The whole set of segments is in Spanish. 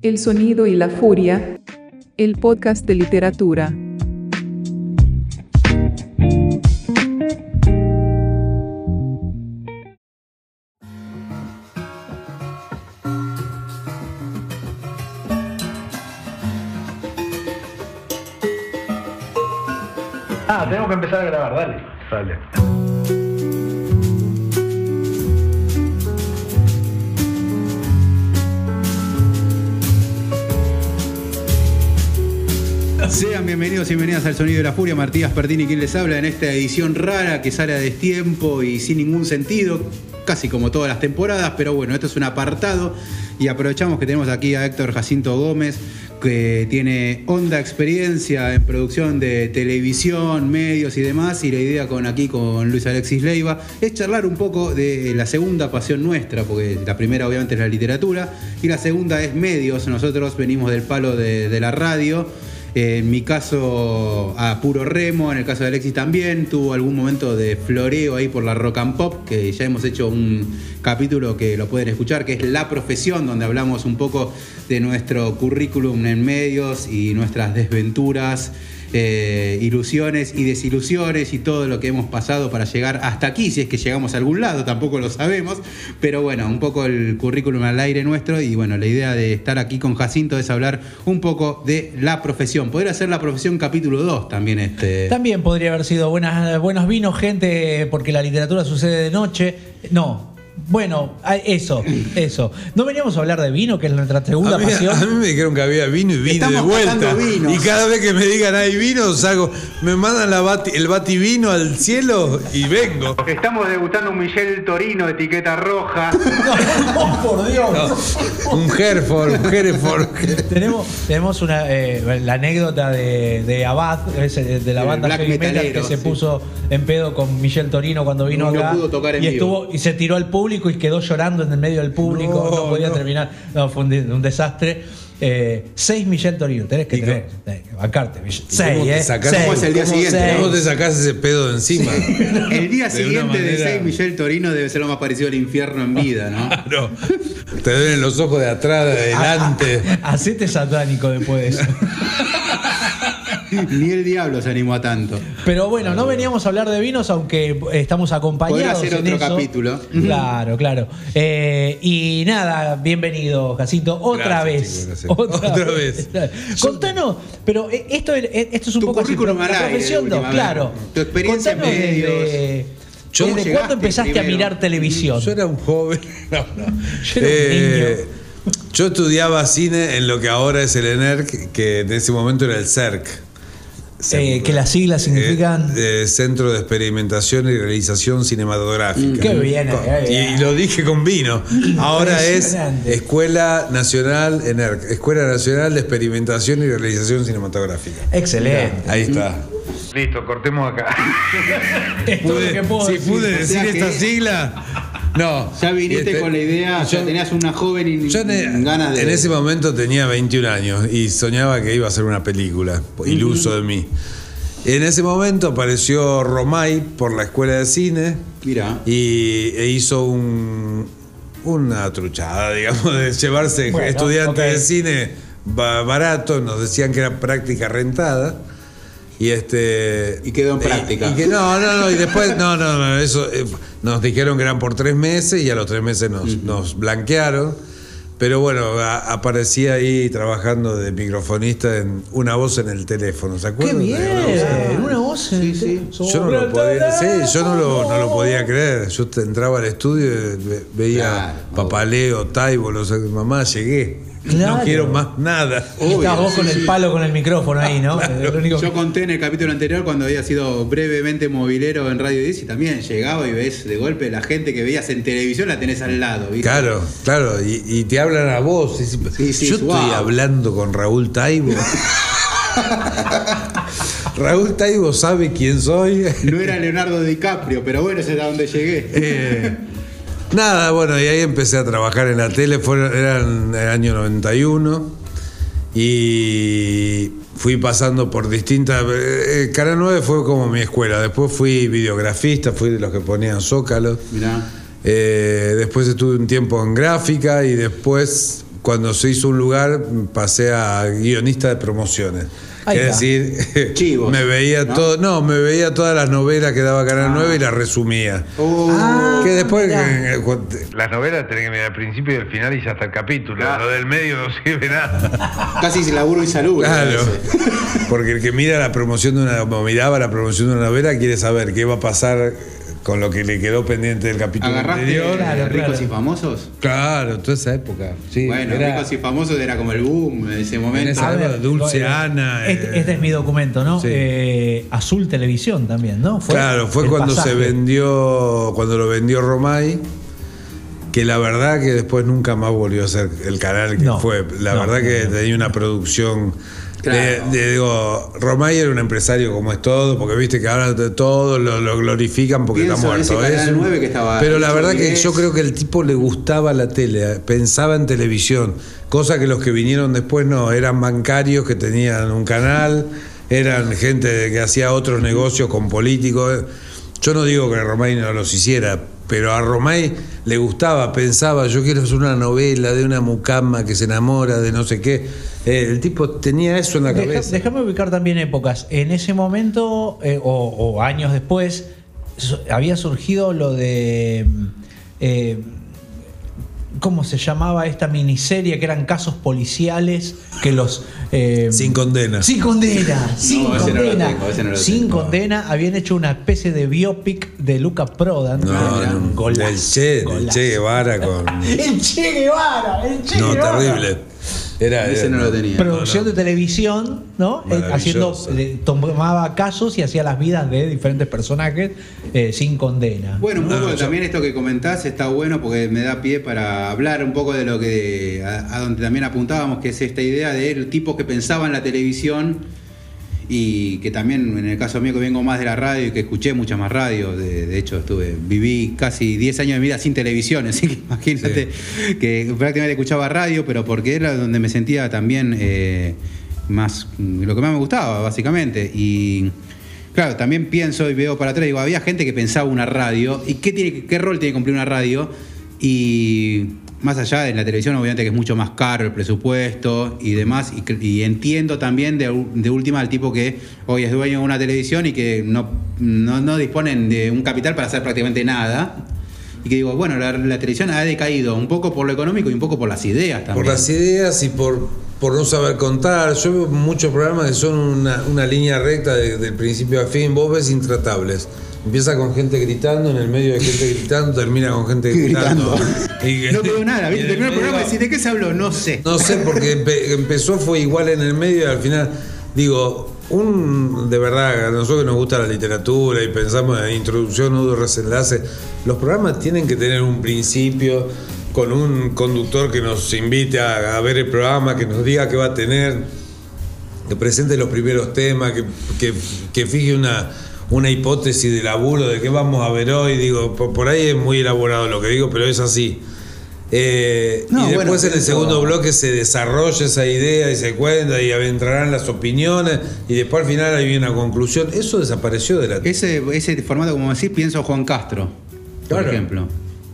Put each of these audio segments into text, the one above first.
El sonido y la furia. El podcast de literatura. Ah, tenemos que empezar a grabar, dale. Dale. Y bienvenidas al Sonido de la Furia. Martías Pertini quien les habla en esta edición rara que sale a destiempo y sin ningún sentido, casi como todas las temporadas, pero bueno, esto es un apartado y aprovechamos que tenemos aquí a Héctor Jacinto Gómez, que tiene honda experiencia en producción de televisión, medios y demás, y la idea con aquí con Luis Alexis Leiva es charlar un poco de la segunda pasión nuestra, porque la primera obviamente es la literatura y la segunda es medios. Nosotros venimos del palo de la radio. En mi caso, a puro remo, en el caso de Alexis también, tuvo algún momento de floreo ahí por la rock and pop, que ya hemos hecho un capítulo que lo pueden escuchar, que es La Profesión, donde hablamos un poco de nuestro currículum en medios y nuestras desventuras. Eh, ilusiones y desilusiones y todo lo que hemos pasado para llegar hasta aquí, si es que llegamos a algún lado, tampoco lo sabemos, pero bueno, un poco el currículum al aire nuestro y bueno, la idea de estar aquí con Jacinto es hablar un poco de la profesión. Podría ser la profesión capítulo 2 también este. También podría haber sido buenos vinos, gente, porque la literatura sucede de noche. No. Bueno, eso, eso. ¿No veníamos a hablar de vino, que es nuestra segunda A mí, pasión? a mí me dijeron que había vino y vino Estamos de vuelta. Y cada vez que me digan hay vino, saco, me mandan la bati- el bativino al cielo y vengo. Estamos debutando un Michel Torino, etiqueta roja. ¡Oh, por Dios! Un Hereford, un Hereford. Tenemos, tenemos una, eh, la anécdota de, de Abad, de la banda metal metalero, que se sí. puso en pedo con Michel Torino cuando vino No acá. pudo tocar en y, vivo. estuvo, y se tiró al público y quedó llorando en el medio del público. No, No, podía no. terminar. No, fue un, de- un desastre. Eh, seis Michel Torino, tenés que ¿Y tener. tenés que bancarte. Michel. ¿Y cómo Seis, te ¿eh? sacás- Seis. ¿Cómo es el día ¿Cómo siguiente? ¿Cómo te sacás ese pedo de encima? El día De siguiente de manera- 6 Michel Torino debe ser lo más parecido al infierno en vida, ¿no? Claro. Te duelen los ojos de atrás, de adelante. Hacete satánico después de eso. Ni el diablo se animó a tanto. Pero bueno, no veníamos a hablar de vinos, aunque estamos acompañados. Podrá ser en otro eso. capítulo. Claro, claro. Eh, y nada, bienvenido, Jacinto. Otra Gracias, vez. chicos. Otra vez. Contanos, pero eh, esto, eh, esto es un Tu poco así, la profesión no, claro. Tu experiencia en Contanos medios. Desde, ¿Cómo ¿desde cuándo empezaste a mirar televisión? Yo era un joven. No, no. Yo era un Eh, Yo estudiaba cine en lo que ahora es el ENERC, que en ese momento era el CERC. Eh, que las siglas significan. Eh, eh, Centro de Experimentación y Realización Cinematográfica. Qué bien, Con- eh, bien. Y lo dije con vino. Ahora es. Escuela Nacional ENERC, Escuela Nacional de Experimentación y Realización Cinematográfica. Excelente. Ahí está. Listo, cortemos acá. Puedo si pude decir esta sigla. No. Ya viniste Este, con la idea, yo- ya tenías una joven y Yo ganas de. en ese momento tenía 21 años y soñaba que iba a hacer una película, iluso de mí. En ese momento apareció Romay por la escuela de cine Mira. y e hizo un, una truchada, digamos, de llevarse Bueno, estudiantes de cine ba- barato, nos decían que era práctica rentada. Y este. Y quedó en práctica. Y, que no, no, no. Y después, no, no, no. Eso eh, nos dijeron que eran por tres meses y a los tres meses nos, nos blanquearon. Pero bueno, a- aparecí ahí trabajando de microfonista en una voz en el teléfono, ¿se ¡Qué acuerdan? bien! De una voz. Una voz. en- Yo no lo podía, sí, yo no lo, no lo podía creer. Yo te- entraba al estudio y ve- veía Claro, Papaleo, Taibo, los mamá, llegué. Claro. No quiero más nada. Y estabas vos sí, con sí. el palo con el micrófono ahí, ¿no? Único- Yo conté en el capítulo anterior cuando había sido brevemente movilero en Radio 10 y también llegaba y ves de golpe la gente que veías en televisión la tenés al lado. ¿viste? Claro, claro, y, y te hablan a vos. y Sí, yo es estoy hablando con Raúl Taibo. Raúl Taibo sabe quién soy. No era Leonardo DiCaprio, pero bueno, ese era donde llegué. Eh, nada, bueno, y ahí empecé a trabajar en la tele, fue, era en el año 91, y fui pasando por distintas... eh, Canal 9 fue como mi escuela, después fui videografista, fui de los que ponían zócalos, Mirá. Eh, después estuve un tiempo en gráfica y después, cuando se hizo un lugar, pasé a guionista de promociones. Ahí Es está. decir, Chivos, me veía ¿no? todo, no, me veía todas las novelas que daba Canal 9 y las resumía. Oh, que después eh, cu- Las novelas tenés que mirar al principio y al final y hasta el capítulo. Lo del medio no sirve nada. casi sin laburo y salud. Claro. Porque el que mira la promoción de una, o miraba la promoción de una novela quiere saber qué va a pasar con lo que le quedó pendiente del capítulo ¿Agarraste anterior. Claro, ricos claro. y famosos? Claro, toda esa época. Sí, bueno, era- ricos y famosos era como el boom en ese momento. esa A ver, época, Dulce Ana. Este, eh, este es mi documento, ¿no? Sí. Eh, Azul Televisión también, ¿no? claro, fue cuando pasaje. se vendió, cuando lo vendió Romay, que la verdad que después nunca más volvió a ser el canal que No, fue. La no, verdad que no, no. tenía una producción. Claro. De, de- digo, Romay era un empresario como es todo, porque viste que ahora todo lo, lo glorifican porque Pienso está en muerto. ese Canal Es un- 9 que estaba pero la verdad que 10. yo creo que el tipo le gustaba la tele, eh, pensaba en televisión, cosa que los que vinieron después no, eran bancarios que tenían un canal, eran gente que hacía otros negocios con políticos. Yo no digo que Romay no los hiciera, pero a Romay le gustaba, pensaba, yo quiero hacer una novela de una mucama que se enamora de no sé qué. Eh, el tipo tenía eso en la Deja- cabeza. déjame ubicar también épocas. En ese momento, eh, o, o años después, había surgido lo de. eh, ¿Cómo se llamaba esta miniserie? Que eran casos policiales que los. eh, Sin condena. Sin condena, sin no condena. tengo, no sin condena habían hecho una especie de biopic de Luca Prodan. No, no, golazo, el Che, el. Che Guevara con. El Che Guevara, el Che No, Guevara. terrible. Era, Ese era- no lo tenía. Producción No, no. de televisión, ¿no? Eh, haciendo, eh, tomaba casos y hacía las vidas de diferentes personajes eh, sin condena. Bueno, un No, poco también esto que comentás está bueno porque me da pie para hablar un poco de lo que a, a donde también apuntábamos, que es esta idea de el tipo que pensaba en la televisión y que también en el caso mío que vengo más de la radio y que escuché muchas más radios, de, de hecho estuve viví casi 10 años de mi vida sin televisión, así que imagínate que prácticamente escuchaba radio, pero porque era donde me sentía también eh, más lo que más me gustaba básicamente y Claro, también pienso y veo para atrás, digo, había gente que pensaba una radio, ¿y qué, tiene, qué rol tiene que cumplir una radio? Y más allá de la televisión, obviamente que es mucho más caro el presupuesto y demás, y, y entiendo también de, última al tipo que hoy es dueño de una televisión y que no, no, disponen de un capital para hacer prácticamente nada. Y que digo, bueno, la, la televisión ha decaído un poco por lo económico y un poco por las ideas también. Por las ideas y por, por no saber contar. Yo veo muchos programas que son una, una línea recta de- del principio a fin. Vos ves intratables. Empieza con gente gritando, en el medio de gente gritando, termina con gente gritando. Y que- no quedó nada, y ¿viste? Terminó el programa y decís, ¿de qué se habló? No sé. No sé, porque empe- empezó, fue igual en el medio y al final, digo, un de verdad, a nosotros que nos gusta la literatura y pensamos en introducción, nudo, desenlace, los programas tienen que tener un principio con un conductor que nos invite a, a ver el programa, que nos diga qué va a tener, que presente los primeros temas, que, que- que fije una, una hipótesis de laburo de qué vamos a ver hoy. Digo, por, por ahí es muy elaborado lo que digo, pero es así. Eh, No, y después bueno, en el segundo bloque se desarrolla esa idea y se cuenta y entrarán las opiniones y después al final hay una conclusión. Eso desapareció de la Ese, ese formato, como decís, pienso Juan Castro, por Claro. ejemplo.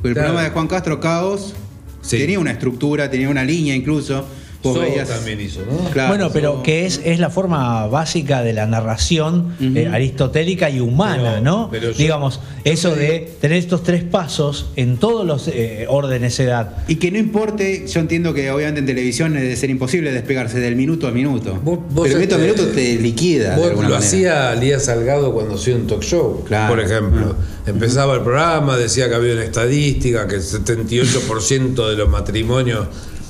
El Claro. programa de Juan Castro, Caos, Sí. tenía una estructura, tenía una línea incluso. Vos veías- también hizo, ¿no? Claro, bueno, pero so- que es, es la forma básica de la narración eh, aristotélica y humana, Pero- ¿no? pero yo- Digamos, eso de tener estos tres pasos en todos los eh, órdenes de edad. Y que no importe, yo entiendo que obviamente en televisión es de ser imposible despegarse del minuto a minuto. Vos- vos pero minuto a este- minuto te liquida. de Vos alguna lo manera. hacía Lía Salgado cuando hacía un talk show, Claro. por ejemplo. Empezaba el programa, decía que había una estadística, que el 78% de los matrimonios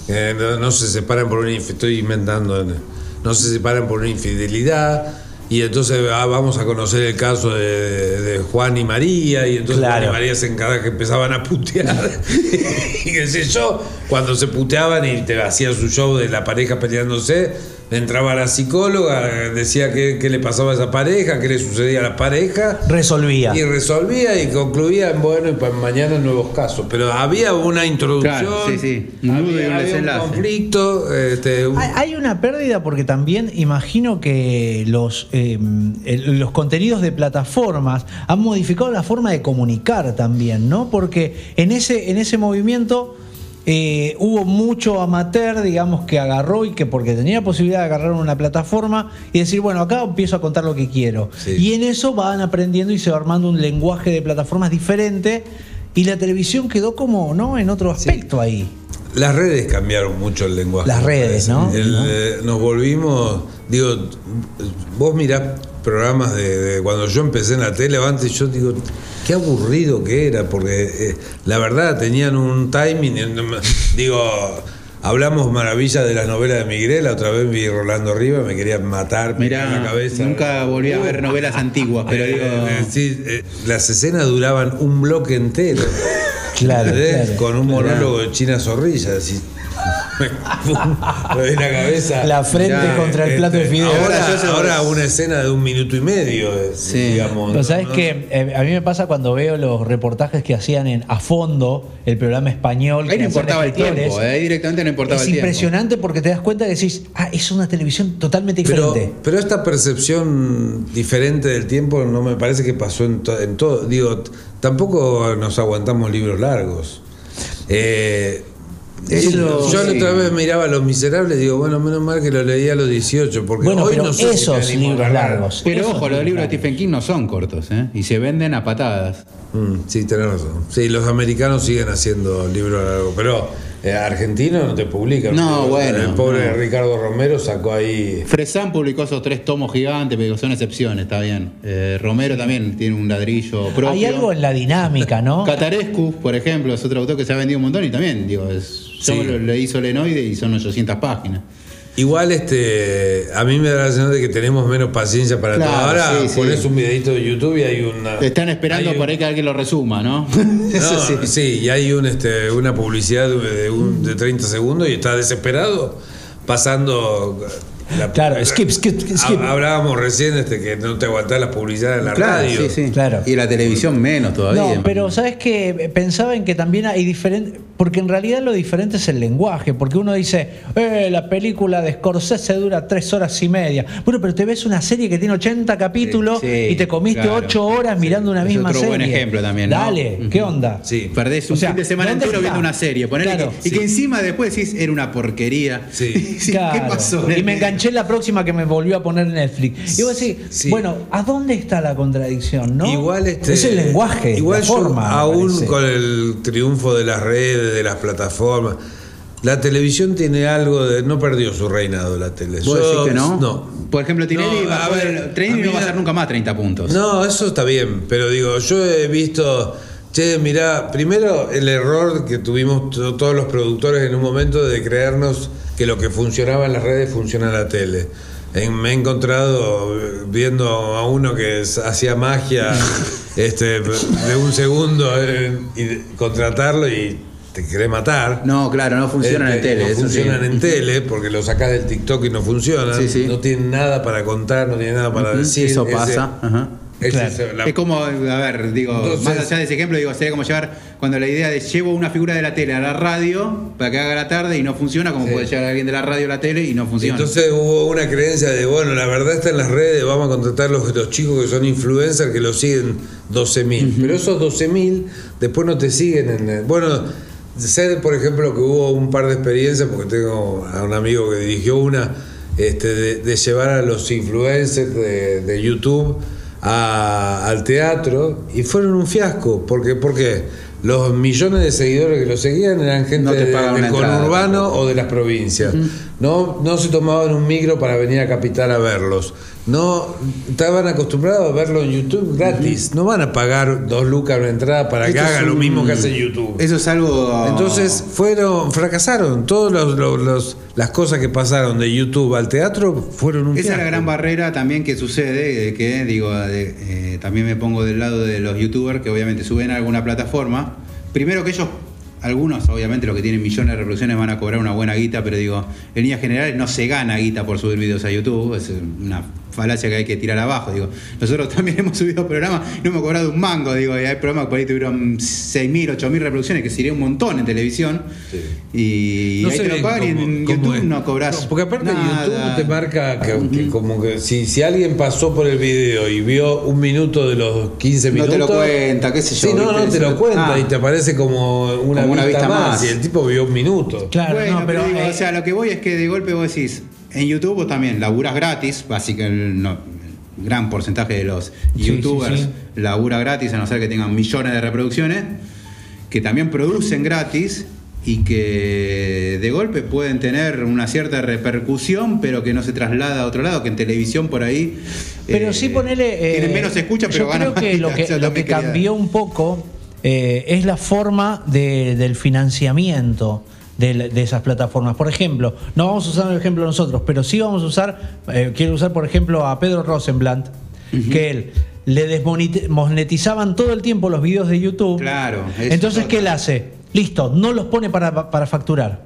eh, no, no se separan por una estoy inventando, eh, no se separan por una infidelidad. Y entonces ah, vamos a conocer el caso de, de Juan y María, y entonces Claro. Juan y María se encargan que empezaban a putear. y qué sé yo, cuando se puteaban y te hacía su show de la pareja peleándose, entraba la psicóloga, decía qué, qué le pasaba a esa pareja, qué le sucedía a la pareja. Resolvía. Y resolvía y concluía en bueno y para mañana nuevos casos. Pero había una introducción, Claro, sí, sí. Había, un conflicto. este, un- Hay- una pérdida porque también imagino que los, eh, el- los contenidos de plataformas han modificado la forma de comunicar también, ¿no? Porque en ese, en ese movimiento eh, hubo mucho amateur, digamos, que agarró y que porque tenía posibilidad de agarrar una plataforma y decir, bueno, acá empiezo a contar lo que quiero. Sí. Y en eso van aprendiendo y se va armando un lenguaje de plataformas diferente y la televisión quedó como, ¿no? En otro aspecto ahí. Las redes cambiaron mucho el lenguaje. Las redes, parece. ¿no? El, ¿No? eh, nos volvimos, digo, vos mirás programas de, de cuando yo empecé en la tele antes, yo digo, qué aburrido que era, porque eh, la verdad tenían un timing, digo, hablamos maravillas de las novelas de Miguel, la otra vez vi Rolando Rivas, me querían matar, me Mirá, en la cabeza. nunca volví a ver novelas antiguas, pero Eh, digo. eh, sí, eh, las escenas duraban un bloque entero. Claro. Con un monólogo de China Zorrilla. Así. Me doy la cabeza. La frente Mirá, contra el Este, plato de fideo. Ahora, Ahora yo- ahora una escena de un minuto y medio, eh, Sí. digamos. Pero sabes ¿no? que eh, a mí me pasa cuando veo los reportajes que hacían en A Fondo, el programa español. Ahí que no importaba el tiempo, eh, ahí directamente no importaba Es el tiempo. impresionante porque te das cuenta que decís, ah, es una televisión totalmente diferente. pero esta percepción diferente del tiempo no me parece que pasó en, to- en todo. Digo, tampoco nos aguantamos libros largos. Eh, Eso, yo la sí. otra vez miraba Los Miserables y digo, bueno, menos mal que lo leí a los 18, porque bueno, hoy pero no sé esos a libros largos. Pero esos ojo, los libros de. Stephen King no son cortos, ¿eh? Y se venden a patadas. Mm, sí, tenés razón. Sí, los americanos siguen haciendo libros largos, pero eh, argentinos no te publican. No, bueno, El pobre no. Ricardo Romero sacó ahí. Fresán publicó esos tres tomos gigantes, pero son excepciones, está bien. Eh, Romero también tiene un ladrillo propio. Hay algo en la dinámica, ¿no? Catarescu, por ejemplo, es otro autor que se ha vendido un montón y también, digo, es, yo lo, le hizo Lenoide y son 800 páginas. Igual este a mí me da la sensación de que tenemos menos paciencia para Claro, todo. Ahora sí, sí. pones un videito de YouTube y hay una. Están esperando un- por ahí que alguien lo resuma, ¿no? No, sí. y hay un, este, una publicidad de, un- de 30 segundos y está desesperado pasando. la- Claro, skip, skip, skip. Ha- Hablábamos recién este, que no te aguantás las publicidades en la Claro, radio. sí, sí. Claro. Y la televisión menos todavía. No, pero sabes que pensaba en que también hay diferente, porque en realidad lo diferente es el lenguaje, porque uno dice, eh, la película de Scorsese dura tres horas y media. Bueno, pero te ves una serie que tiene 80 capítulos Sí, sí, y te comiste claro. ocho horas mirando una Es misma otro serie. buen ejemplo también, ¿no? Dale, ¿qué onda? Sí. Perdés un O sea, fin de semana ¿dónde entero está? viendo una serie. Claro. que- y Sí. que encima después decís, era una porquería. Sí. Sí, Claro. ¿Qué pasó? Y me enganché en la próxima que me volvió a poner Netflix. Y vos decís, Sí. bueno, ¿a dónde está la contradicción? ¿no? Igual este, es el lenguaje, igual la yo, forma. aún parece. con el triunfo de las redes, de las plataformas, la televisión tiene algo de. No perdió su reinado la tele. ¿Vos Yo- decís que no? No. Por ejemplo, Tinelli, No, bajó a ver, el- Tinelli no va a hacer nunca más 30 puntos. No, eso está bien, pero digo, yo he visto, che, mirá, primero el error que tuvimos to- todos los productores en un momento de creernos que lo que funcionaba en las redes funciona en la tele. En- me he encontrado eh, viendo a uno que hacía magia este, de un segundo eh, y contratarlo y te querés matar. No, claro, no funcionan en Este, tele. No eso sí. funcionan en tele porque lo sacás del TikTok y no funcionan. Sí, sí. No tienen nada para contar, no tienen nada para decir. Eso Ese- pasa. ajá. ese Claro. es la- Es como, a ver, digo, Entonces- más allá de ese ejemplo, digo, sería como llevar cuando la idea de llevo una figura de la tele a la radio para que haga la tarde y no funciona, como Sí. puede llevar alguien de la radio a la tele y no funciona. Entonces hubo una creencia de, bueno, la verdad está en las redes, vamos a contratar los, los chicos que son influencers que lo siguen 12.000. Pero esos 12.000 después no te siguen en... el- Bueno, Sé, por ejemplo, que hubo un par de experiencias, porque tengo a un amigo que dirigió una, este, de, de llevar a los influencers de, de YouTube a- al teatro y fueron un fiasco. Porque, ¿Por qué? Los millones de seguidores que lo seguían eran gente No de- del entrada, conurbano o de las provincias. no, no se tomaban un micro para venir a Capital a verlos. No estaban acostumbrados a verlo en YouTube gratis. No van a pagar dos lucas una entrada para que Esto es haga lo un- mismo que hace YouTube. Eso es algo. Entonces fueron, fracasaron. Todas los, los- los- las cosas que pasaron de YouTube al teatro fueron un Esa es la fiasco. gran barrera también que sucede, de que digo, de- eh, también me pongo del lado de los youtubers que obviamente suben a alguna plataforma. Primero que ellos, algunos obviamente los que tienen millones de reproducciones van a cobrar una buena guita, pero digo, en líneas generales no se gana guita por subir videos a YouTube, es una falacia que hay que tirar abajo. Digo, nosotros también hemos subido programas, no hemos cobrado un mango, digo, y hay programas que por ahí tuvieron 6.000, 8.000 reproducciones, que sería un montón en televisión. Y No ahí sé te lo pagan y en cómo- cómo YouTube es. no cobras. No, porque aparte nada. YouTube te marca que, que como que si, si alguien pasó por el video y vio un minuto de los 15 No minutos. te lo cuenta, qué sé yo, Sí, no, no, te lo cuenta Ah. y te aparece como una, Como una vista, vista más. más. Y el tipo vio un minuto. Claro, bueno, no, pero, pero. digo, eh, o sea, lo que voy es que de golpe vos decís, en YouTube vos también laburas gratis, básicamente no, gran porcentaje de los Sí, youtubers sí, labura gratis, a no ser que tengan millones de reproducciones, que también producen gratis y que de golpe pueden tener una cierta repercusión, pero que no se traslada a otro lado, que en televisión por ahí... Pero eh, sí ponele. eh, tienen menos escucha, pero yo ganan creo que más lo que, lo que quería- cambió un poco eh, es la forma de- del financiamiento de, esas plataformas. Por ejemplo, no vamos a usar el ejemplo nosotros, pero sí vamos a usar, eh, quiero usar por ejemplo a Pedro Rosenblatt, que él le desmonetizaban todo el tiempo los videos de YouTube. Claro, Entonces, es ¿qué él hace? Listo, no los pone para, para facturar.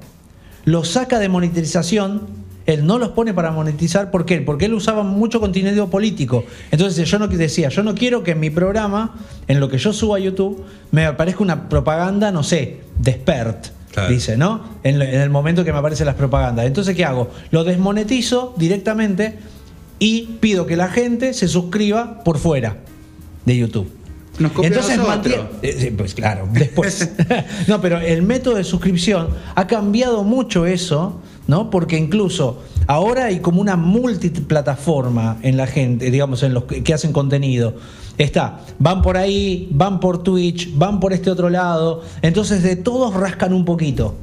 Los saca de monetización, él no los pone para monetizar. ¿Por qué? Porque él usaba mucho contenido político. Entonces yo no decía, yo no quiero que en mi programa, en lo que yo subo a YouTube, me aparezca una propaganda, no sé, de expert. Claro. Dice, ¿no? En, en el momento que me aparecen las propagandas. Entonces, ¿qué hago? Lo desmonetizo directamente y pido que la gente se suscriba por fuera de YouTube. Nos mantiene- eh, pues claro, después. no, pero el método de suscripción ha cambiado mucho eso, ¿no? Porque incluso ahora hay como una multiplataforma en la gente, digamos, en los que, hacen contenido. Está, van por ahí, van por Twitch, van por este otro lado. Entonces de todos rascan un poquito.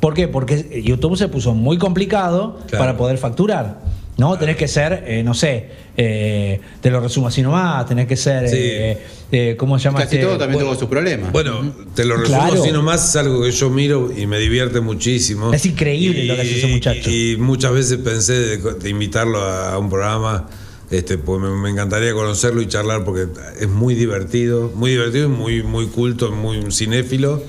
¿Por qué? Porque YouTube se puso muy complicado Claro. para poder facturar. ¿No? Tenés que ser, eh, no sé, eh, te lo resumo así nomás, tenés que ser, Sí. eh, eh, ¿cómo se llama? Casi este? todo también bueno, tuvo sus problemas. Bueno, te lo resumo Claro. así nomás, es algo que yo miro y me divierte muchísimo. Es increíble lo que hace ese muchacho. Y, y muchas veces pensé de, de invitarlo a, a un programa, este, pues me, me encantaría conocerlo y charlar porque es muy divertido, muy divertido y muy, muy culto, muy cinéfilo.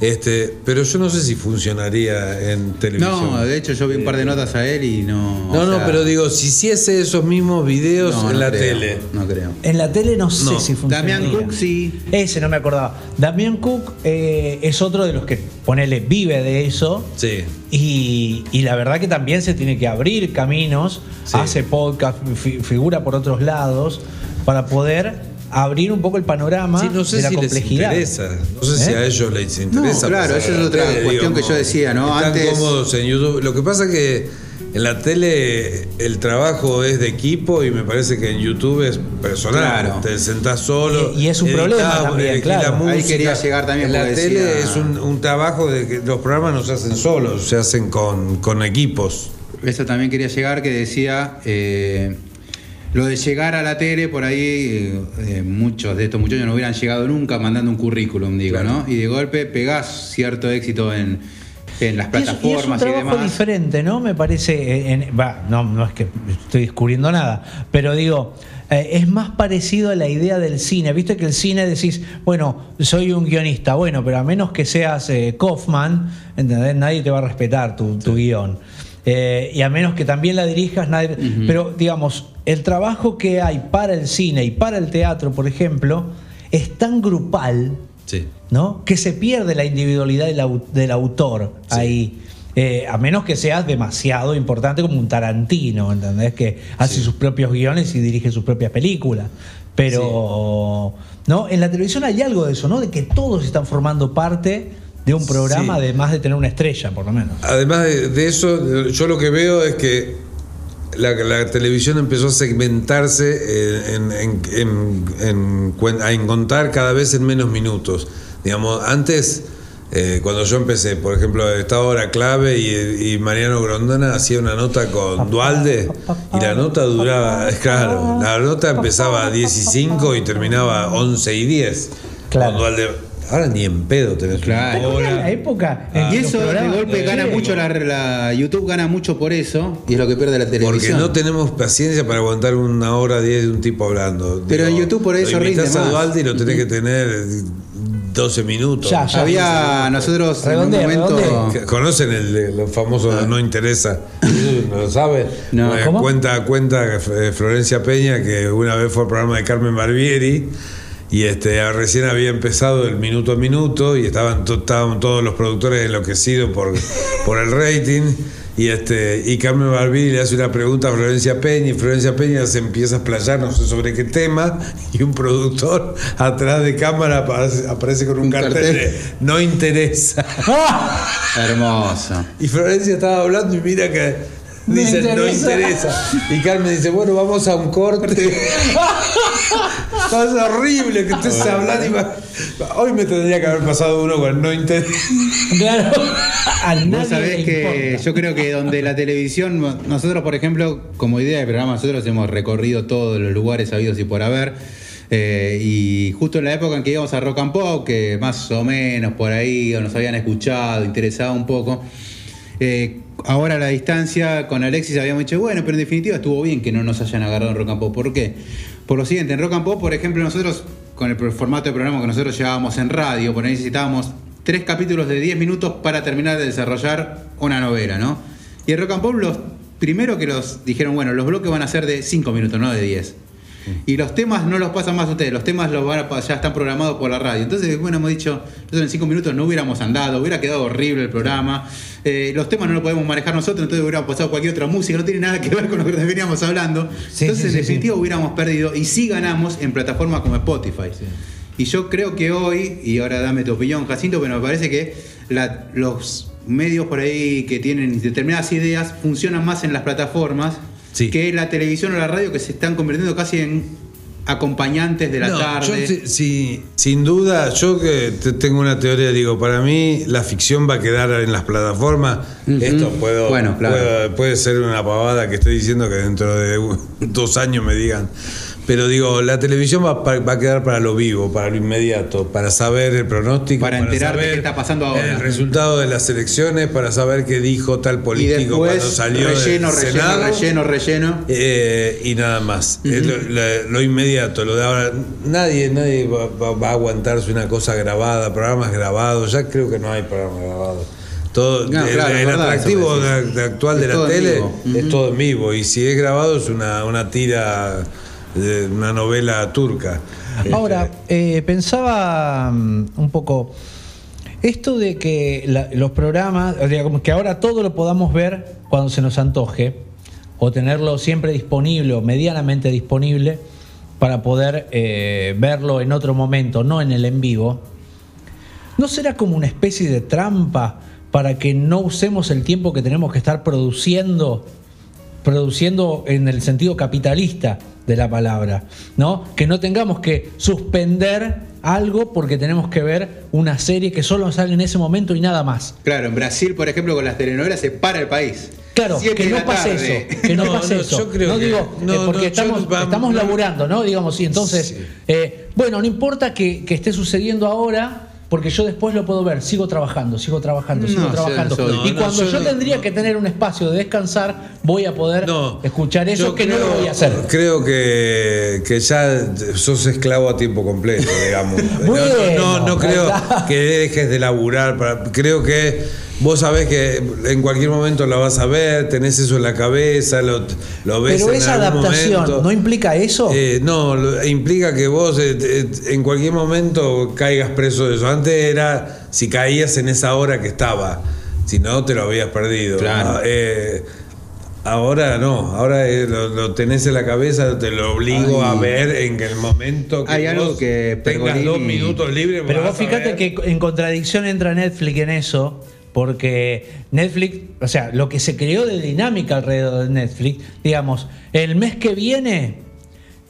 Este, pero yo no sé si funcionaría en televisión. no, de hecho yo vi un par de notas a él y no. No, no, sea, pero digo, si hiciese esos mismos videos no, en no la creo, tele. No creo. En la tele no sé si funciona. Damián Cook sí. Ese no me acordaba. Damián Cook eh, es otro de los que, ponele, vive de eso. Sí. Y, y la verdad que también se tiene que abrir caminos, Sí. hace podcast, fi- figura por otros lados, para poder abrir un poco el panorama Sí, no sé de la si les complejidad. interesa. No sé si ¿Eh? a ellos les interesa. No, claro, pasar esa es otra tele, cuestión que yo decía, ¿no? Están Antes- cómodos en YouTube. Lo que pasa es que en la tele el trabajo es de equipo y me parece que en YouTube es personal. Claro. Te sentás solo. Y- y es un editás, problema también, claro. la Ahí música. quería llegar también En la porque tele decía- es un, un trabajo de que los programas no se hacen solos, se hacen con, con equipos. Eso también quería llegar, que decía, eh, lo de llegar a la tele, por ahí eh, eh, muchos de estos muchachos no hubieran llegado nunca mandando un currículum, digo, Claro. ¿no? Y de golpe pegás cierto éxito en, en las Y es, y es un plataformas y, trabajo demás. diferente, ¿no? Me parece. eh, en- va, no, no es que estoy descubriendo nada, pero digo, eh, es más parecido a la idea del cine. Viste que el cine decís, bueno, soy un guionista, bueno, pero a menos que seas eh, Kaufman, ¿entendés? nadie te va a respetar tu, tu guion. Eh, y a menos que también la dirijas, nadie. Pero digamos, el trabajo que hay para el cine y para el teatro, por ejemplo, es tan grupal. Sí. ¿no? Que se pierde la individualidad del, au- del autor ahí. Eh, a menos que seas demasiado importante como un Tarantino, ¿entendés? Que hace sus propios guiones y dirige sus propias películas. Pero, ¿no? En la televisión hay algo de eso, ¿no? De que todos están formando parte de un programa, además de tener una estrella, por lo menos. Además de, de eso, yo lo que veo es que la, la televisión empezó a segmentarse eh, en, a encontrar cada vez en menos minutos. Digamos, antes, eh, cuando yo empecé, por ejemplo, estaba Hora Clave y, y Mariano Grondona hacía una nota con Dualde y la nota duraba, claro, la nota empezaba a 10 y 5 y terminaba a 11 y 10. Claro. Con Dualde. Ahora ni en pedo tenés Claro. una ¿Te acordás hora. la época? en Y eso de golpe gana mucho la, la- YouTube gana mucho por eso y es lo que pierde la Porque televisión. no tenemos paciencia para aguantar una hora diez de un tipo hablando. Pero en YouTube por eso rinde a más. Dualde y lo tenés que tener 12 minutos. Ya, ya. Había nosotros Redondea, en un momento. ¿Conocen el, de los famosos no interesa? ¿No lo sabe? No. Eh. Cuenta, cuenta eh, Florencia Peña que una vez fue al programa de Carmen Barbieri y este recién había empezado el minuto a minuto y estaban, to- estaban todos los productores enloquecidos por, por el rating. Y, este, y Carmen Barbieri le hace una pregunta a Florencia Peña y Florencia Peña se empieza a explayar no sé sobre qué tema y un productor atrás de cámara aparece, aparece con un, Un cartel, cartel. de no interesa. hermoso. Y Florencia estaba hablando y mira que Dice, no interesa". Y Carmen dice, bueno, vamos a un corte. es horrible que estés hablando. y Hoy me tendría que haber pasado uno con no interesa. Claro. A nadie Vos sabés que importa. yo creo que donde la televisión, nosotros por ejemplo, como idea de programa, nosotros hemos recorrido todos los lugares habidos y por haber. eh, y justo en la época en que íbamos a Rock and Pop, que más o menos por ahí nos habían escuchado, interesado un poco. eh, ahora a la distancia con Alexis habíamos dicho, bueno, pero en definitiva estuvo bien que no nos hayan agarrado en Rock and Pop. ¿Por qué? Por lo siguiente, en Rock and Pop, por ejemplo, nosotros, con el formato de programa que nosotros llevábamos en radio, por necesitábamos tres capítulos de 10 minutos para terminar de desarrollar una novela, ¿no? Y en Rock and Pop, los primero que los dijeron, bueno, los bloques van a ser de 5 minutos, no de 10. Y los temas no los pasan más ustedes, los temas los van a ya están programados por la radio. Entonces, bueno, hemos dicho, nosotros en 5 minutos no hubiéramos andado, hubiera quedado horrible el programa. Eh, los temas no los podemos manejar nosotros, entonces hubiéramos pasado cualquier otra música, no tiene nada que ver con lo que veníamos hablando. Sí, entonces, sí, en sí, definitiva, hubiéramos perdido y sí ganamos en plataformas como Spotify. Y yo creo que hoy, y ahora dame tu opinión, Jacinto, pero me parece que la- los medios por ahí que tienen determinadas ideas funcionan más en las plataformas Sí. que la televisión o la radio que se están convirtiendo casi en acompañantes de la No, tarde. yo sin duda, yo que te- tengo una teoría, digo, para mí la ficción va a quedar en las plataformas. Esto puedo, Bueno, claro. puedo- puede ser una pavada que estoy diciendo que dentro de dos años me digan. Pero digo, la televisión va, va a quedar para lo vivo, para lo inmediato, para saber el pronóstico, Para enterarte saber qué está pasando ahora. El resultado de las elecciones, para saber qué dijo tal y político después cuando salió relleno, del relleno, Senado. relleno, relleno. Eh, y nada más. Lo, lo- lo inmediato, lo de ahora. Nadie, nadie va, va- va a aguantarse una cosa grabada, programas grabados. Ya creo que no hay programas grabados. Todo, No, el, claro, el verdad, atractivo de- actual Es de la tele es todo en vivo. Y si es grabado es una, una tira de una novela turca. Ahora, eh, pensaba mm, un poco esto de que la- los programas, o sea, como que ahora todo lo podamos ver cuando se nos antoje, o tenerlo siempre disponible o medianamente disponible para poder eh, verlo en otro momento, no en el en vivo. ¿No será como una especie de trampa para que no usemos el tiempo que tenemos que estar produciendo, produciendo en el sentido capitalista de la palabra, ¿no? Que no tengamos que suspender algo porque tenemos que ver una serie que solo sale en ese momento y nada más. Claro, en Brasil, por ejemplo, con las telenovelas se para el país. Claro, Siete que no pase tarde. eso, que no, No, pase no, eso. yo creo no que- digo, no, eh, porque estamos, vamos- estamos laburando, ¿no? Digamos, y entonces, Sí. eh, bueno, no importa que, que esté sucediendo ahora, porque yo después lo puedo ver, sigo trabajando, sigo trabajando, sigo No, trabajando. soy- y No, cuando no, yo, tendría que tener un espacio de descansar, voy a poder escuchar eso que no lo creo- voy a hacer. Creo que, que ya sos esclavo a tiempo completo, digamos. No, no, Bueno, no, no creo que dejes de laburar. Para, creo que vos sabés que en cualquier momento la vas a ver, tenés eso en la cabeza, lo, lo ves Pero en esa algún adaptación, momento. ¿no implica eso? Eh, no, lo- implica que vos eh, eh, en cualquier momento caigas preso de eso. Antes era si caías en esa hora que estaba, si no te lo habías perdido. Claro. Ah, eh, Ahora no, ahora lo, lo tenés en la cabeza, te lo obligo Ay. a ver en que el momento que Hay algo vos que tengas Pergolini- dos minutos libres. Pero vos fíjate que en contradicción entra Netflix en eso, porque Netflix, o sea, lo que se creó de dinámica alrededor de Netflix, digamos, el mes que viene,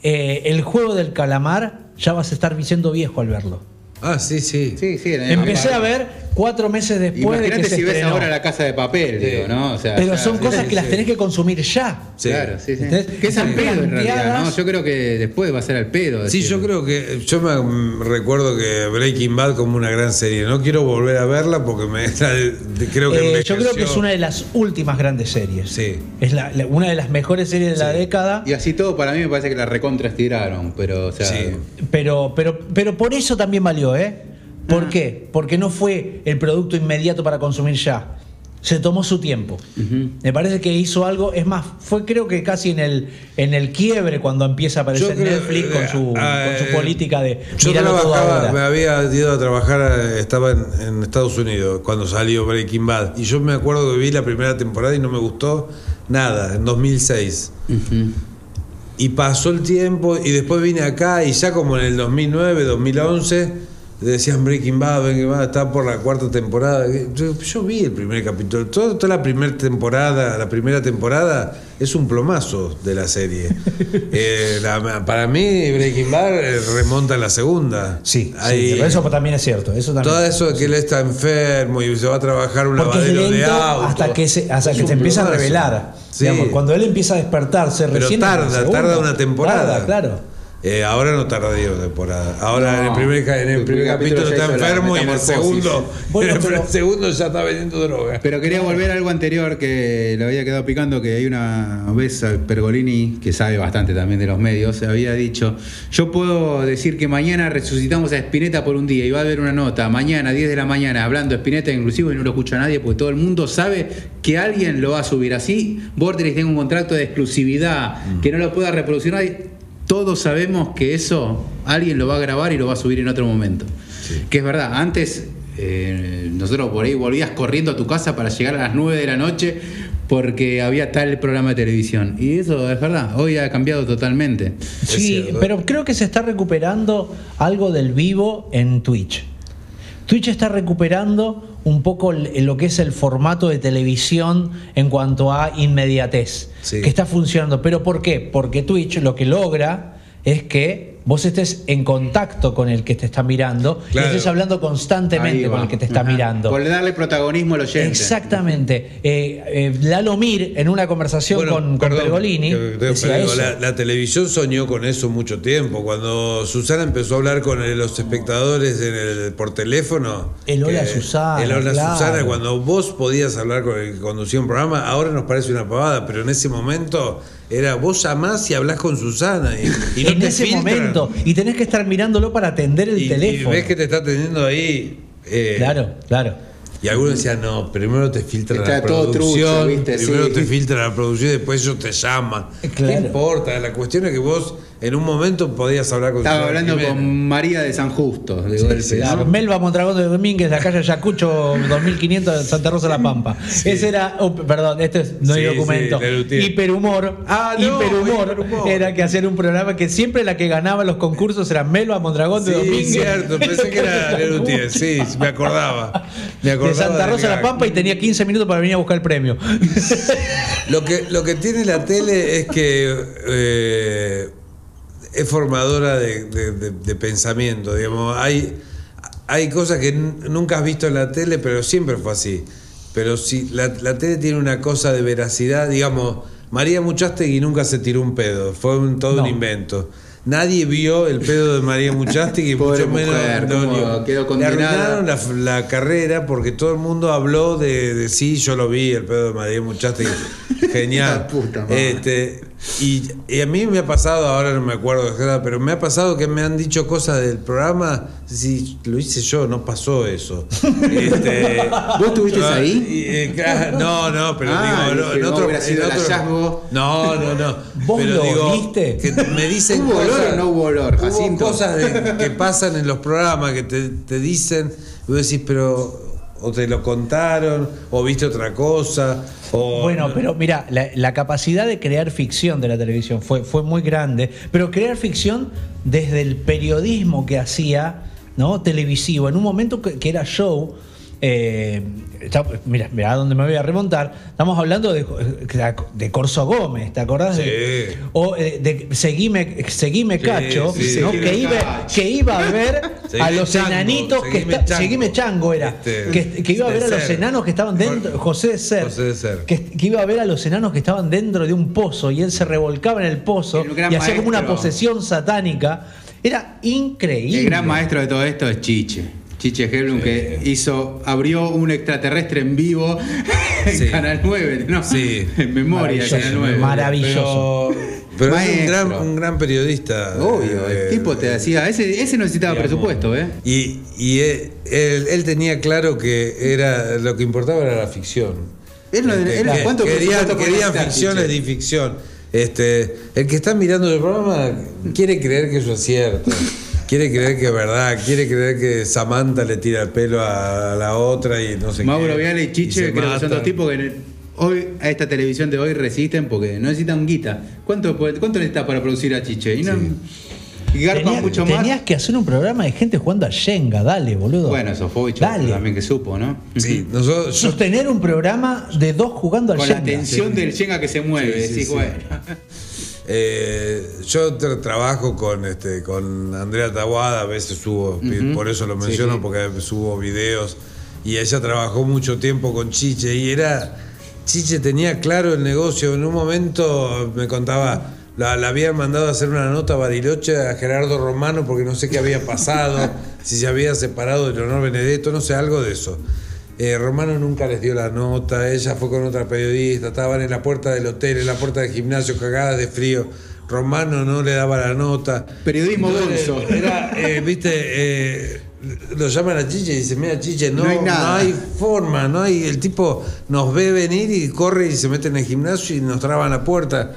eh, el juego del calamar ya vas a estar diciendo viejo al verlo. Ah, sí, sí. Sí, sí. Empecé a ver cuatro meses después de que Imagínate se si ves ahora la casa de papel, Sí. digo, ¿no? O sea, Pero ya- son cosas que las tenés que consumir ya. Sí. Claro, sí, sí. Entonces, que es al pedo en realidad, ¿no? Yo creo que después va a ser al pedo. Sí, yo creo que. Yo me recuerdo que Breaking Bad como una gran serie. No quiero volver a verla porque me. creo que. Eh, yo creo que es una de las últimas grandes series. Sí. Es la- la- una de las mejores series de la década. Y así todo, para mí me parece que la recontra estiraron, pero, o sea. Sí. Pero, pero, pero por eso también valió, ¿eh? Ah. ¿Por qué? Porque no fue el producto inmediato para consumir ya. Se tomó su tiempo. Me parece que hizo algo, es más, fue creo que casi en el, en el quiebre cuando empieza a aparecer creo- Netflix con su, eh, con su eh, política de Yo trabajaba, me había ido a trabajar, eh, estaba en, en Estados Unidos cuando salió Breaking Bad. Y yo me acuerdo que vi la primera temporada y no me gustó nada, en 2006. Ujú. Y pasó el tiempo y después vine acá y ya como en el 2009, 2011, decían Breaking Bad, Breaking Bad, está por la cuarta temporada. Yo, yo vi el primer capítulo. Todo- toda la primera temporada, la primera temporada es un plomazo de la serie. Eh, la- para mí Breaking Bad eh, remonta a la segunda. Sí, sí, Ahí- pero eso también es cierto. Eso también. todo eso de que él está enfermo y se va a trabajar un Porque lavadero de auto. hasta que se, hasta Es que se empieza a revelar. Sí. Digamos, cuando él empieza a despertarse Pero recién tarda, segunda. tarda una temporada. Tarda, claro. Eh, ahora no tarda Dios temporada. Ahora No, en el primer, en el primer capítulo está enfermo y en el segundo, Bueno, en el pero- segundo ya está vendiendo droga. Pero quería volver a algo anterior que le había quedado picando, que hay una vez al Pergolini, que sabe bastante también de los medios, había dicho, yo puedo decir que mañana resucitamos a Spinetta por un día y va a haber una nota, mañana 10 de la mañana, hablando de Spinetta inclusive y no lo escucha nadie porque todo el mundo sabe que alguien lo va a subir así, Borderis tiene un contrato de exclusividad, que no lo pueda reproducir nadie. Todos sabemos que eso alguien lo va a grabar y lo va a subir en otro momento. Que es verdad, antes eh, nosotros por ahí volvías corriendo a tu casa para llegar a las 9 de la noche porque había tal programa de televisión. Y eso es verdad, hoy ha cambiado totalmente. Sí, pero creo que se está recuperando algo del vivo en Twitch. Twitch está recuperando un poco lo que es el formato de televisión en cuanto a inmediatez, Sí. que está funcionando. ¿Pero por qué? Porque Twitch lo que logra es que vos estés en contacto con el que te está mirando Claro. y estés hablando constantemente con el que te está Ajá. mirando. Por darle protagonismo al oyente. Exactamente. Eh, eh, Lalo Mir, en una conversación Bueno, con, con perdón, Pergolini, que- que- decía pero digo, eso. la, la televisión soñó con eso mucho tiempo. Cuando Susana empezó a hablar con los espectadores en el- por teléfono. El hola que- Susana, El hola claro. Susana, cuando vos podías hablar con el que conducía un programa, ahora nos parece una pavada, pero en ese momento era vos llamás y hablás con Susana. Y, y no en te ese filtran. momento. Y tenés que estar mirándolo para atender el Y- y teléfono. ves que te está atendiendo ahí. eh, Claro, claro. Y algunos decían, no, primero te filtran Está la todo trucho, producción, ¿viste? primero Sí. te filtran la producción y después ellos te llaman. Claro. ¿Qué importa? La cuestión es que vos en un momento podías hablar con Estaba Susana hablando Jiménez. con María de San Justo, de golpe, ¿no? Claro, Melba Mondragón de Domínguez, la calle Ayacucho, 2500 de Santa Rosa de La Pampa. Ese era, oh, perdón, este es, no hay Sí, documento. sí. Hiperhumor. Ah, no, Hiperhumor, Hiperhumor. era que hacer un programa que siempre la que ganaba los concursos era Melba Mondragón de Sí, Domínguez. cierto, pensé que era Lelutier, sí, me acordaba. Me De acordaba Santa Rosa de La Pampa y tenía 15 minutos para venir a buscar el premio. Lo que, lo que tiene la tele es que eh, es formadora de, de- de- de pensamiento, digamos. Hay, hay cosas que nunca has visto en la tele, pero siempre fue así. Pero si la, la tele tiene una cosa de veracidad, digamos, María Muchastegui nunca se tiró un pedo, fue un- todo No. un invento. Nadie vio el pedo de María Muchastegui, mucho menos quedó Le arruinaron la, la carrera porque todo el mundo habló de, de sí, yo lo vi, el pedo de María Muchastegui. Genial. Puta este, y, y a mí me ha pasado, ahora no me acuerdo de nada, pero me ha pasado que me han dicho cosas del programa. Si lo hice yo, no pasó eso. Este, ¿Vos estuviste ah, ahí? y, eh, no, no, pero Ah, digo, no, en no otro, sido en otro-. No, no, no. ¿Vos pero lo digo, viste? Que me dicen ¿Hubo olor o no hubo olor, Hubo cosas de- que pasan en los programas que te, te dicen, y vos decís, pero o te lo contaron, o viste otra cosa, o Bueno, pero mira, la, la capacidad de crear ficción de la televisión fue, fue muy grande, pero crear ficción desde el periodismo que hacía, ¿no? Televisivo, en un momento que, que era show. Eh, está- mira, mira a dónde me voy a remontar. Estamos hablando de, de Corso Gómez, ¿te acordás? de- Sí. o eh, de Seguime, Seguime Sí, Cacho, sí. ¿no? Seguime que, iba, Cacho. que iba a ver a los Chango, enanitos que Chango. Seguime Chango era. Este, que, que iba a ver a los Ser. enanos que estaban dentro. José de Ser. José de Ser. Que, que iba a ver a los enanos que estaban dentro de un pozo y él se revolcaba en el pozo El y hacía como una posesión satánica. Era increíble. El gran maestro de todo esto es Chiche. Chiche Helblum que hizo, abrió un extraterrestre en vivo en Sí. Canal 9, ¿no? Sí. En memoria de Maravilloso, Canal 9. maravilloso. Pero, pero es un gran, un gran periodista. Obvio, eh, el tipo te decía, ese, ese necesitaba digamos. presupuesto, ¿eh? Y, y él, él- él tenía claro que era lo que importaba era la ficción. Él no- Este, él- que- ¿cuánto querían querían ficciones y ficción. Este, el que está mirando el programa quiere creer que eso es cierto. Quiere creer que es verdad, quiere creer que Samantha le tira el pelo a la otra y no sé Mauro qué. Viale y Chiche creo que son dos tipos que en el- hoy a esta televisión de hoy resisten porque no necesitan guita. ¿Cuánto, cuánto necesitas para producir a Chiche? Y no, y garpan Tenía- mucho más. tenías que hacer un programa de gente jugando a Shenga, dale, boludo. Bueno, Sofovich también que supo, ¿no? Sí, nosotros, yo- Sostener un programa de dos jugando al Con Shenga. la tensión del Shenga que se mueve. Sí, sí, decís, sí. bueno. Eh, yo tra- trabajo con este con Andrea Tawada, a veces subo, por eso lo Sí, menciono, sí. porque subo videos. Y ella trabajó mucho tiempo con Chiche y era. Chiche tenía claro el negocio. En un momento me contaba, la, la habían mandado a hacer una nota a Bariloche a Gerardo Romano porque no sé qué había pasado, si se había separado de Leonor Benedetto, no sé, algo de eso. Eh, Romano nunca les dio la nota, ella fue con otra periodista, estaban en la puerta del hotel, en la puerta del gimnasio, cagadas de frío. Romano no le daba la nota. Periodismo bolso. Era, eh, viste, eh, lo llaman a Chiche y dice, mira Chiche, no, No hay nada". no hay forma, no hay, el tipo nos ve venir y corre y se mete en el gimnasio y nos traba la puerta.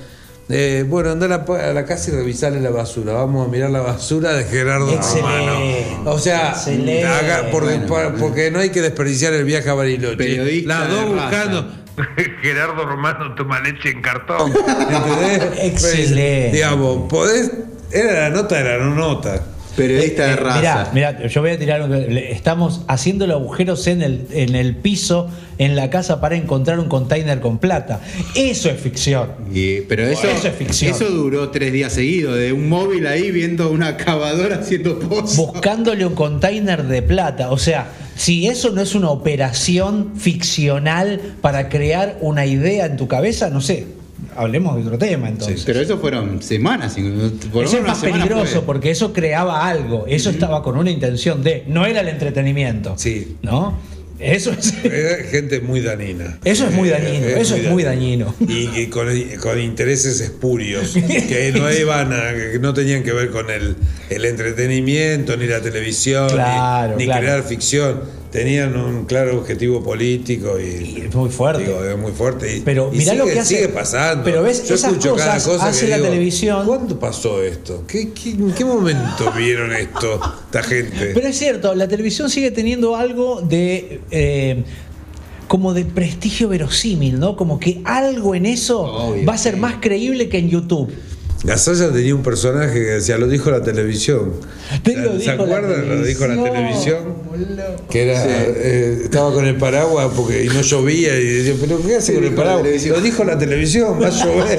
Eh, bueno, anda a la, pu- a la casa y revisarle la basura. Vamos a mirar la basura de Gerardo Excelente. Romano. O sea, haga- porque, Bueno, pa- porque no hay que desperdiciar el viaje a Bariloche. Periodista Las dos raza. buscando. Gerardo Romano toma leche en cartón. ¿entendés? Excelente. Digamos, podés. Era la nota, era la nota. Periodista de Eh, raza. Mirá, mirá, yo voy a tirar un- Estamos haciendo los agujeros en el, en el piso, en la casa, para encontrar un container con plata. Eso es ficción. Y- pero eso, Eso es ficción. eso duró tres días seguidos, de un móvil ahí viendo una cavadora haciendo pozos. Buscándole un container de plata. O sea, si eso no es una operación ficcional para crear una idea en tu cabeza, no sé. Hablemos de otro tema entonces. Pero eso fueron semanas. por Eso es más peligroso fue. porque eso creaba algo. Eso estaba con una intención de. No era el entretenimiento. Sí. ¿No? Eso es. Era gente muy danina. Eso es muy dañino, Eh, eso es muy dañino. Y, y con, con intereses espurios, que no iban a, que no tenían que ver con el, el entretenimiento, ni la televisión, ni- Claro, ni, claro. crear ficción. Tenían un claro objetivo político y, Y es muy fuerte. digo, es muy fuerte. Y, Pero y mirá sigue, lo que hace- sigue pasando. pero ves, Yo esas escucho cada cosas cosa hace que la digo, televisión. ¿Cuándo pasó esto? ¿Qué, qué- en qué momento vieron esto esta gente? Pero es cierto, la televisión sigue teniendo algo de. eh, como de prestigio verosímil, ¿no? Como que algo en eso Obvio, va a ser sí. más creíble que en YouTube. Gasalla tenía un personaje que decía, lo dijo la televisión. Te lo ¿Se acuerdan? Lo dijo la televisión. Que era, eh, estaba con el paraguas porque y no llovía y decía, pero ¿qué hace Sí, con el paraguas? Lo dijo la televisión, va a llover.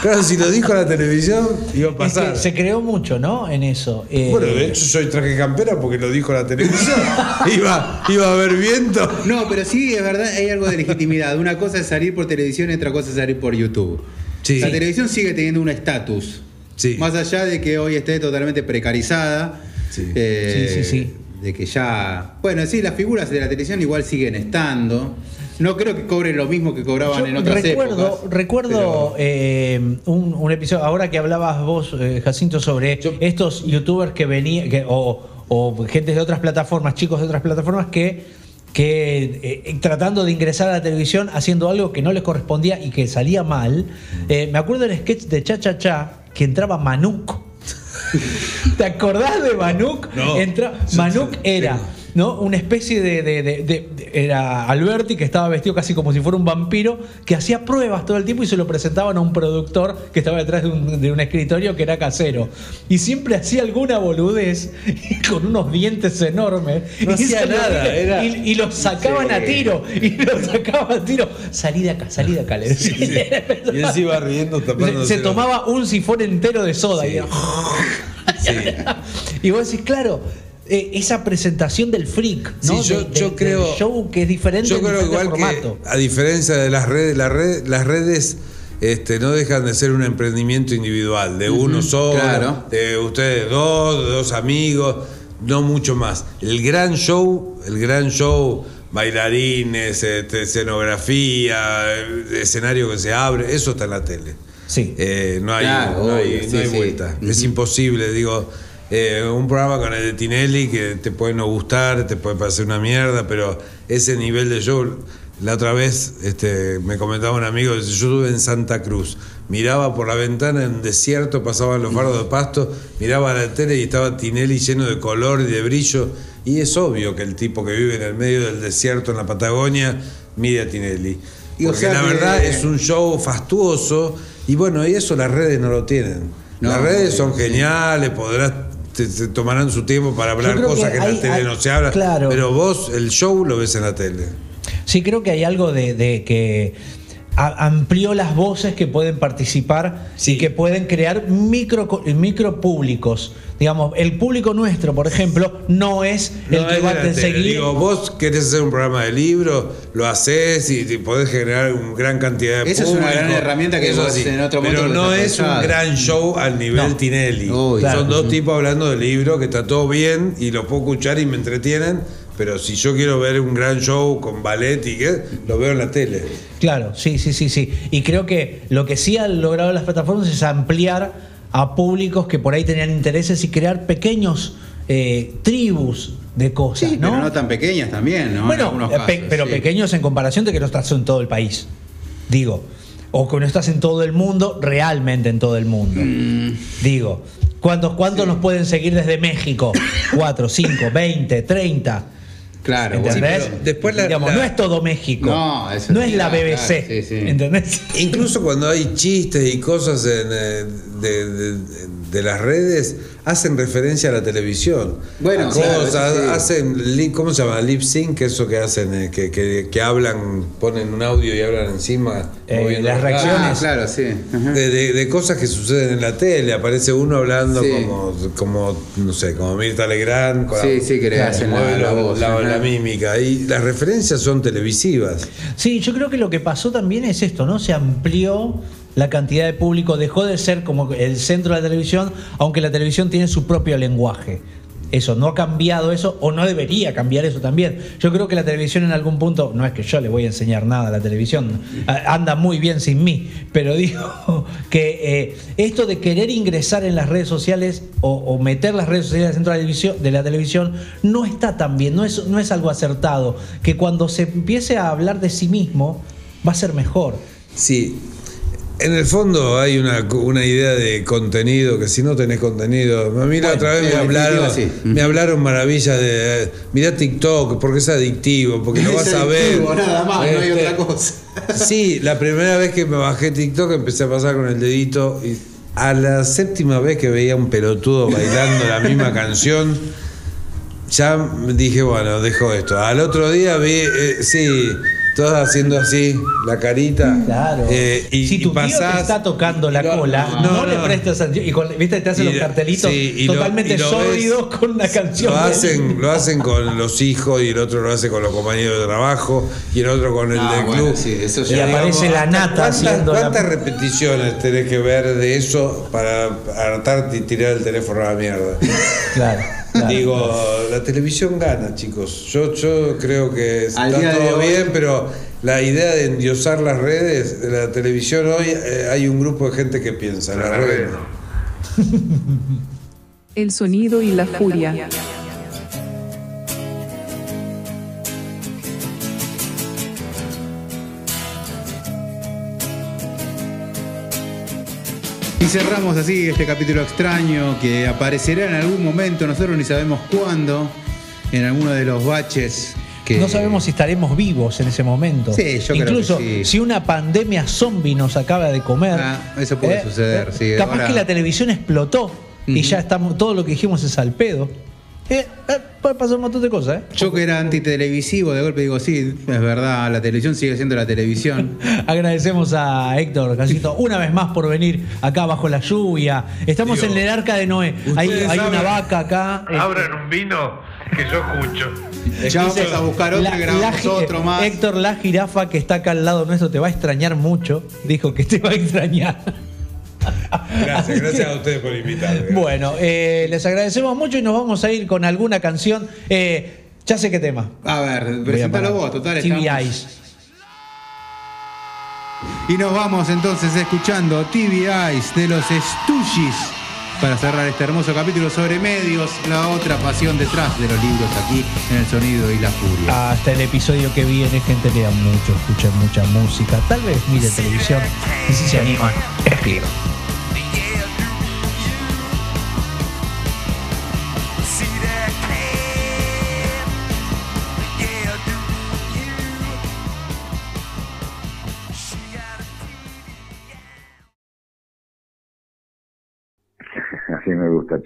claro, si lo dijo la televisión, iba a Es pasar. que se creó mucho, ¿no? En eso. Eh, Bueno, de hecho soy traje campera porque lo dijo la televisión. iba, iba a haber viento. No, pero sí, es verdad, hay algo de legitimidad. Una cosa es salir por televisión y otra cosa es salir por YouTube. Sí. La televisión sigue teniendo un estatus. Sí. Más allá de que hoy esté totalmente precarizada. Sí. eh, Sí, sí, sí. De que ya. Bueno, sí, las figuras de la televisión igual siguen estando. No creo que cobren lo mismo que cobraban Yo en otras recuerdo, épocas. recuerdo eh, un, un episodio, ahora que hablabas vos, eh, Jacinto, sobre Yo- estos youtubers que venían, o, o gente de otras plataformas, chicos de otras plataformas que, que eh, tratando de ingresar a la televisión haciendo algo que no les correspondía y que salía mal. Eh, me acuerdo del sketch de Cha Cha Cha que entraba Manuk. ¿Te acordás de Manuk? No. Entra- Manuk era ¿no? Una especie de, de- de- de- de- Era Alberti, que estaba vestido casi como si fuera un vampiro, que hacía pruebas todo el tiempo y se lo presentaban a un productor que estaba detrás de un, de un escritorio que era casero. Y siempre hacía alguna boludez con unos dientes enormes. No y hacía se nada, era- Y, y los sacaban a tiro. Y los sacaban a tiro. Salí de acá, salí de acá, le decía. Y él se iba riendo Se, tapándose. se los- tomaba un sifón entero de soda. Y, y vos decís, claro, eh, esa presentación del freak, ¿no? Sí, yo- De- de- yo del creo- show que es diferente Yo creo igual formato. que, a diferencia de las redes, las redes, las redes este, no dejan de ser un emprendimiento individual, de uno solo, claro. de ustedes dos, de dos amigos, no mucho más. El gran show, el gran show, bailarines, este, escenografía, el escenario que se abre, eso está en la tele. Sí. Eh, no hay, Claro, no hay, obvio, no sí, hay sí. vuelta. Es imposible, digo. Eh, un programa con el de Tinelli que te puede no gustar, te puede parecer una mierda, pero ese nivel de show. La otra vez este, me comentaba un amigo, yo estuve en Santa Cruz, miraba por la ventana en desierto, pasaban los faros de pasto, miraba a la tele y estaba Tinelli lleno de color y de brillo, y es obvio que el tipo que vive en el medio del desierto en la Patagonia mide a Tinelli. Y o Porque sea la que- verdad es un show fastuoso y bueno, y eso las redes no lo tienen. No, las redes son geniales, podrás te, te tomarán su tiempo para hablar cosas que que, en hay- la tele hay- no se habla, claro. pero vos el show lo ves en la tele. Sí, creo que hay algo de, de que a- amplió las voces que pueden participar y que pueden crear micro, co- micro públicos. Digamos, el público nuestro, por ejemplo, no es el No, que es va a seguir. Digo, vos querés hacer un programa de libro, lo haces y, y podés generar una gran cantidad de Esa es una público. gran herramienta que vos sí. en otro Pero momento no lo es un desarrollás. gran show al nivel No. Tinelli. Uy, Claro. Son dos tipos hablando de libro que está todo bien y lo puedo escuchar y me entretienen. Pero si yo quiero ver un gran show con ballet y qué, lo veo en la tele. Claro, sí, sí, sí, sí. Y creo que lo que sí han logrado las plataformas es ampliar a públicos que por ahí tenían intereses y crear pequeños eh, tribus de cosas, Sí, ¿no? pero no tan pequeñas también, ¿no? En Bueno, eh, pe- casos, pero sí. pequeños en comparación de que no estás en todo el país. Digo, o que no estás en todo el mundo, realmente en todo el mundo. Mm. Digo, ¿cuántos, cuántos nos pueden seguir desde México? ¿Cuatro, cinco, veinte, treinta? Claro, bueno, ¿Entendés? pero después la- Digamos, la- no es todo México. No, eso no es la BBC. claro, sí, sí. ¿Entendés? Incluso cuando hay chistes y cosas en, eh, de, de- de las redes, hacen referencia a la televisión. Bueno, A claro, sí. hacen, ¿cómo se llama? Lip sync, eso que hacen, eh, que, que- que hablan, ponen un audio y hablan encima. Eh, moviendo las la reacciones. Ah, claro, sí. De, de- de cosas que suceden en la tele, aparece uno hablando Sí. como, como, no sé, como Mirta Legrand, con Sí, sí, que le hacen la- mueve la voz, la, la mímica. Y las referencias son televisivas. Sí, yo creo que lo que pasó también es esto, ¿no? Se amplió la cantidad de público, dejó de ser como el centro de la televisión, aunque la televisión tiene su propio lenguaje. Eso, no ha cambiado eso, o no debería cambiar eso también. Yo creo que la televisión en algún punto, no es que yo le voy a enseñar nada a la televisión, anda muy bien sin mí, pero digo que eh, esto de querer ingresar en las redes sociales o, meter las redes sociales dentro de la, televisión, de la televisión no está tan bien, no es, no es algo acertado, que cuando se empiece a hablar de sí mismo va a ser mejor. Sí, en el fondo hay una, una idea de contenido, que si no tenés contenido, a mí la Bueno, otra vez me hablaron, sí. me hablaron maravillas de, mirá TikTok, porque es adictivo, porque lo Es vas a ver. nada más, no hay Este, otra cosa. Sí, la primera vez que me bajé TikTok empecé a pasar con el dedito y a la séptima vez que veía un pelotudo bailando la misma canción, ya dije, bueno, dejo esto. Al otro día vi, eh, sí, todos haciendo así, la carita. Claro. eh, y, si y tu tío pasás- te está tocando la No, cola, no, no, le no. prestes atención. Y con- viste, te hacen Y- los cartelitos sí, y lo- totalmente y lo ves- con una canción. Lo hacen, lo hacen con los hijos y el otro lo hace con los compañeros de trabajo y el otro con el Ah, del bueno, club. sí, eso Y aparece la nata ¿Cuántas, haciendo la- cuántas repeticiones tenés que ver de eso para hartarte y tirar el teléfono a la mierda? Claro, claro. Digo, la televisión gana, chicos. Yo, yo creo que está todo hoy- bien, pero la idea de endiosar las redes, de la televisión hoy, eh, hay un grupo de gente que piensa, en las La redes red. no. El sonido y la furia. Cerramos así este capítulo extraño que aparecerá en algún momento, nosotros ni sabemos cuándo, en alguno de los baches que. No sabemos si estaremos vivos en ese momento. Sí, yo creo Incluso que sí. si una pandemia zombie nos acaba de comer. Ah, eso puede suceder, sí, Capaz ahora- que la televisión explotó y ya estamos, todo lo que dijimos es al pedo. Eh, eh, puede pasar un montón de cosas, ¿eh? Yo que era antitelevisivo, de golpe digo, sí, es verdad, la televisión sigue siendo la televisión. Agradecemos a Héctor Casito una vez más por venir acá bajo la lluvia. Estamos en el arca de Noé. Hay, hay una vaca acá. eh, Abran un vino que yo escucho. ya vamos a buscar otro La- y grabamos la- otro más. Héctor, la jirafa que está acá al lado nuestro te va a extrañar mucho. Dijo que te va a extrañar. Gracias, gracias a ustedes por invitarme. Bueno, eh, les agradecemos mucho y nos vamos a ir con alguna canción. Eh, ya sé qué tema. A ver, parar. vos, total. TV estamos- Eyes. Y nos vamos entonces escuchando TV Eyes de los Stooges para cerrar este hermoso capítulo sobre medios, la otra pasión detrás de los libros aquí en el sonido y la furia. Hasta el episodio que viene, gente, lean mucho, escuchen mucha música. Tal vez mire televisión y si se animan, escriban.